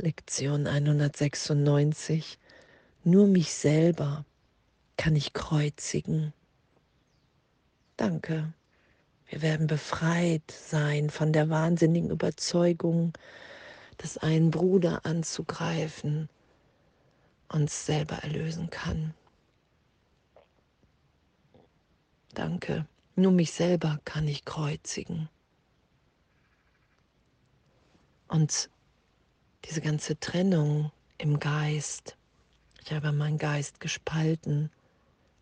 Lektion 196. Nur mich selber kann ich kreuzigen. Danke. Wir werden befreit sein von der wahnsinnigen Überzeugung, dass ein Bruder anzugreifen uns selber erlösen kann. Danke. Nur mich selber kann ich kreuzigen. Und diese ganze Trennung im Geist, ich habe meinen Geist gespalten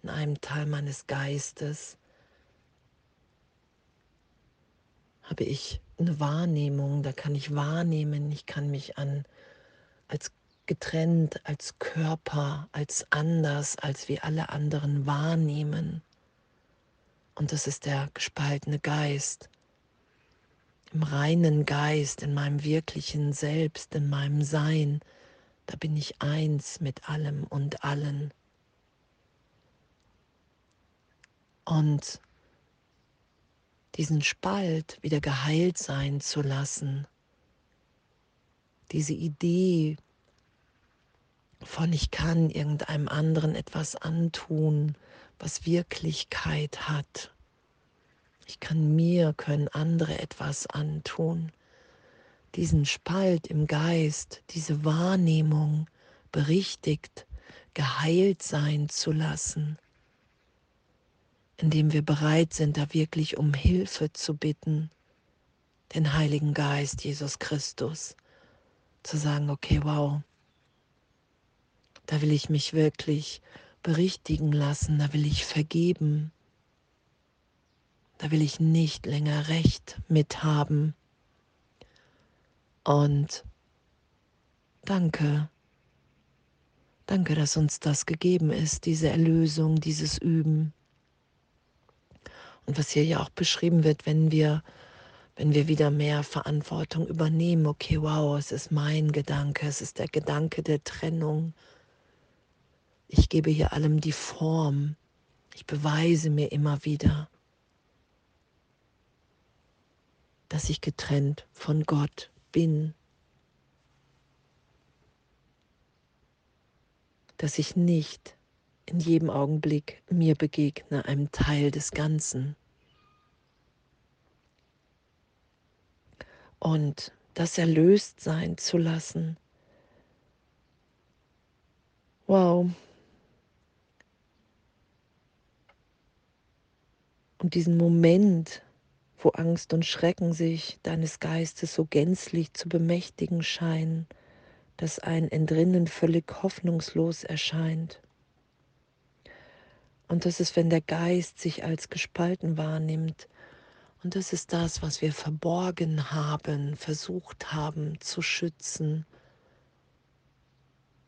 in einem Teil meines Geistes, habe ich eine Wahrnehmung, da kann ich wahrnehmen, ich kann mich an als getrennt, als Körper, als anders, als wie alle anderen wahrnehmen. Und das ist der gespaltene Geist. Im reinen Geist, in meinem wirklichen Selbst, in meinem Sein, da bin ich eins mit allem und allen. Und diesen Spalt wieder geheilt sein zu lassen, diese Idee von ich kann irgendeinem anderen etwas antun, was Wirklichkeit hat. Ich kann mir, können andere etwas antun. Diesen Spalt im Geist, diese Wahrnehmung berichtigt, geheilt sein zu lassen indem wir bereit sind, da wirklich um Hilfe zu bitten, den Heiligen Geist, Jesus Christus, zu sagen, okay, wow, da will ich mich wirklich berichtigen lassen, da will ich vergeben, da will ich nicht länger Recht mithaben. Und danke, danke, dass uns das gegeben ist, diese Erlösung, dieses Üben. Und was hier ja auch beschrieben wird, wenn wir, wenn wir wieder mehr Verantwortung übernehmen, okay, wow, es ist mein Gedanke, es ist der Gedanke der Trennung. Ich gebe hier allem die Form. Ich beweise mir immer wieder, dass ich getrennt von Gott bin. Dass ich nicht in jedem Augenblick mir begegne, einem Teil des Ganzen. Und das erlöst sein zu lassen. Wow. Und diesen Moment, wo Angst und Schrecken sich deines Geistes so gänzlich zu bemächtigen scheinen, dass ein Entrinnen völlig hoffnungslos erscheint. Und das ist, wenn der Geist sich als gespalten wahrnimmt. Und das ist das, was wir verborgen haben, versucht haben zu schützen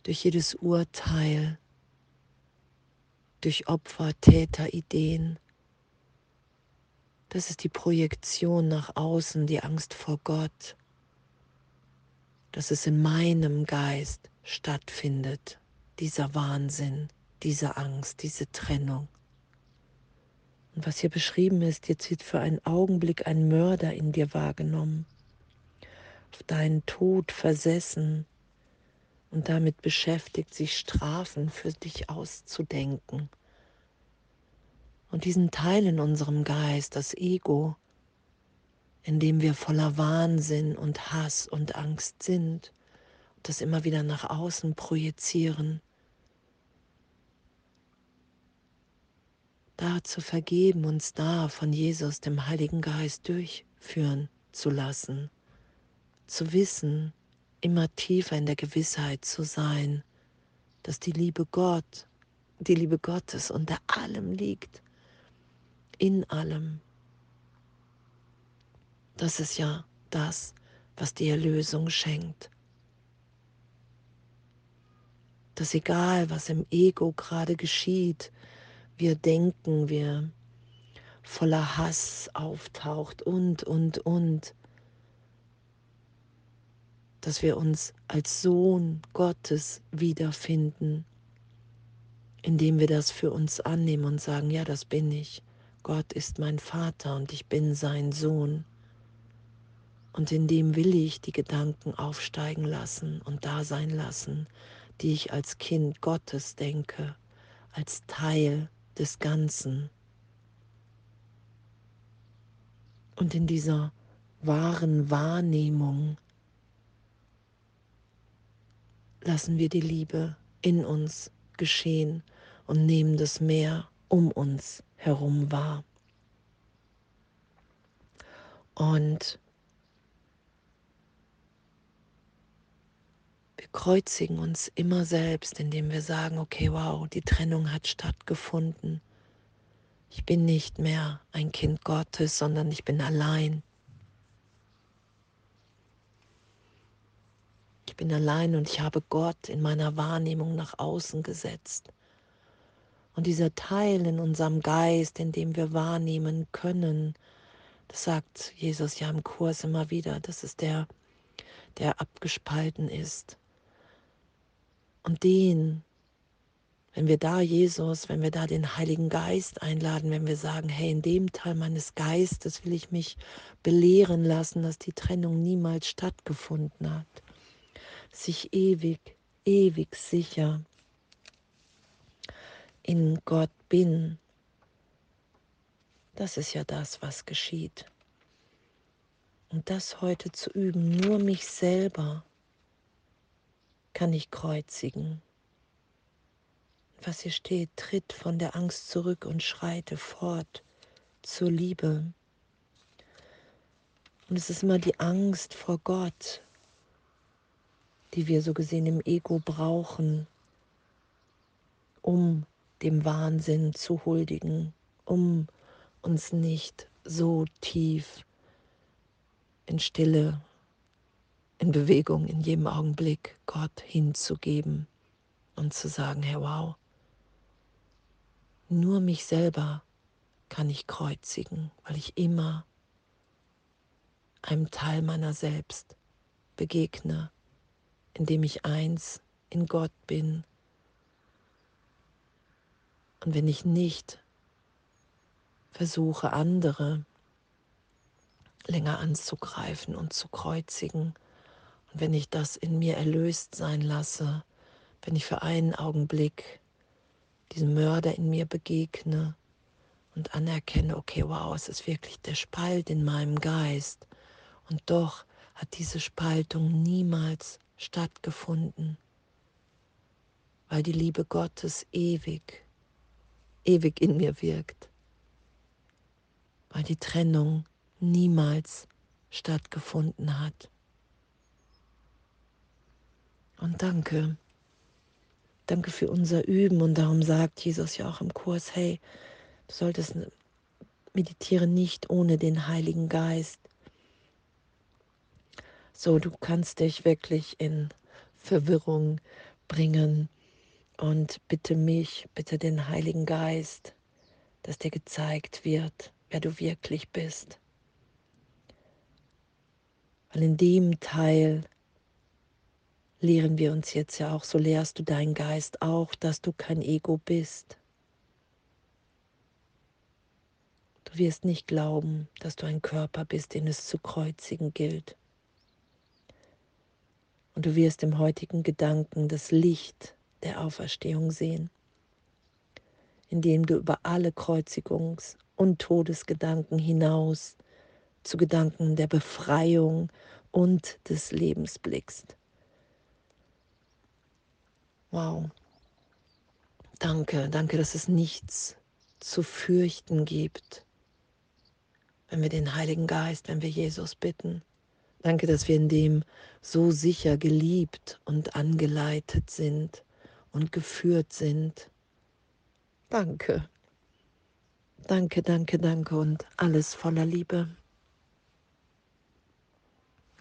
durch jedes Urteil, durch Opfer, Täter, Ideen. Das ist die Projektion nach außen, die Angst vor Gott, dass es in meinem Geist stattfindet, dieser Wahnsinn diese Angst, diese Trennung. Und was hier beschrieben ist, jetzt wird für einen Augenblick ein Mörder in dir wahrgenommen, auf deinen Tod versessen und damit beschäftigt, sich Strafen für dich auszudenken. Und diesen Teil in unserem Geist, das Ego, in dem wir voller Wahnsinn und Hass und Angst sind, das immer wieder nach außen projizieren, da zu vergeben, uns da von Jesus, dem Heiligen Geist, durchführen zu lassen, zu wissen, immer tiefer in der Gewissheit zu sein, dass die Liebe Gott, die Liebe Gottes unter allem liegt, in allem. Das ist ja das, was die Erlösung schenkt. Dass egal, was im Ego gerade geschieht, wir denken, wir voller Hass auftaucht und, und, und. Dass wir uns als Sohn Gottes wiederfinden, indem wir das für uns annehmen und sagen, ja, das bin ich. Gott ist mein Vater und ich bin sein Sohn. Und in dem will ich die Gedanken aufsteigen lassen und da sein lassen, die ich als Kind Gottes denke, als Teil des Ganzen. Und in dieser wahren Wahrnehmung lassen wir die Liebe in uns geschehen und nehmen das Meer um uns herum wahr. Und wir kreuzigen uns immer selbst, indem wir sagen, okay, wow, die Trennung hat stattgefunden. Ich bin nicht mehr ein Kind Gottes, sondern ich bin allein. Ich bin allein und ich habe Gott in meiner Wahrnehmung nach außen gesetzt. Und dieser Teil in unserem Geist, in dem wir wahrnehmen können, das sagt Jesus ja im Kurs immer wieder, das ist der, der abgespalten ist. Und den, wenn wir da Jesus, wenn wir da den Heiligen Geist einladen, wenn wir sagen, hey, in dem Teil meines Geistes will ich mich belehren lassen, dass die Trennung niemals stattgefunden hat, sich ewig, ewig sicher in Gott bin, das ist ja das, was geschieht. Und das heute zu üben, nur mich selber kann ich kreuzigen. Was hier steht, tritt von der Angst zurück und schreite fort zur Liebe. Und es ist immer die Angst vor Gott, die wir so gesehen im Ego brauchen, um dem Wahnsinn zu huldigen, um uns nicht so tief in Stille, in Bewegung, in jedem Augenblick Gott hinzugeben und zu sagen, Herr, wow, nur mich selber kann ich kreuzigen, weil ich immer einem Teil meiner selbst begegne, indem ich eins in Gott bin und wenn ich nicht versuche, andere länger anzugreifen und zu kreuzigen, und wenn ich das in mir erlöst sein lasse, wenn ich für einen Augenblick diesem Mörder in mir begegne und anerkenne, okay, wow, es ist wirklich der Spalt in meinem Geist. Und doch hat diese Spaltung niemals stattgefunden, weil die Liebe Gottes ewig ewig in mir wirkt, weil die Trennung niemals stattgefunden hat. Und danke, danke für unser Üben und darum sagt Jesus ja auch im Kurs, hey, du solltest meditieren nicht ohne den Heiligen Geist. So, du kannst dich wirklich in Verwirrung bringen und bitte mich, bitte den Heiligen Geist, dass dir gezeigt wird, wer du wirklich bist. Weil in dem Teil lehren wir uns jetzt ja auch, so lehrst du deinen Geist auch, dass du kein Ego bist. Du wirst nicht glauben, dass du ein Körper bist, den es zu kreuzigen gilt. Und du wirst im heutigen Gedanken das Licht der Auferstehung sehen, indem du über alle Kreuzigungs- und Todesgedanken hinaus zu Gedanken der Befreiung und des Lebens blickst. Wow. Danke, danke, dass es nichts zu fürchten gibt, wenn wir den Heiligen Geist, wenn wir Jesus bitten. Danke, dass wir in dem so sicher geliebt und angeleitet sind und geführt sind. Danke. Danke, danke, danke und alles voller Liebe.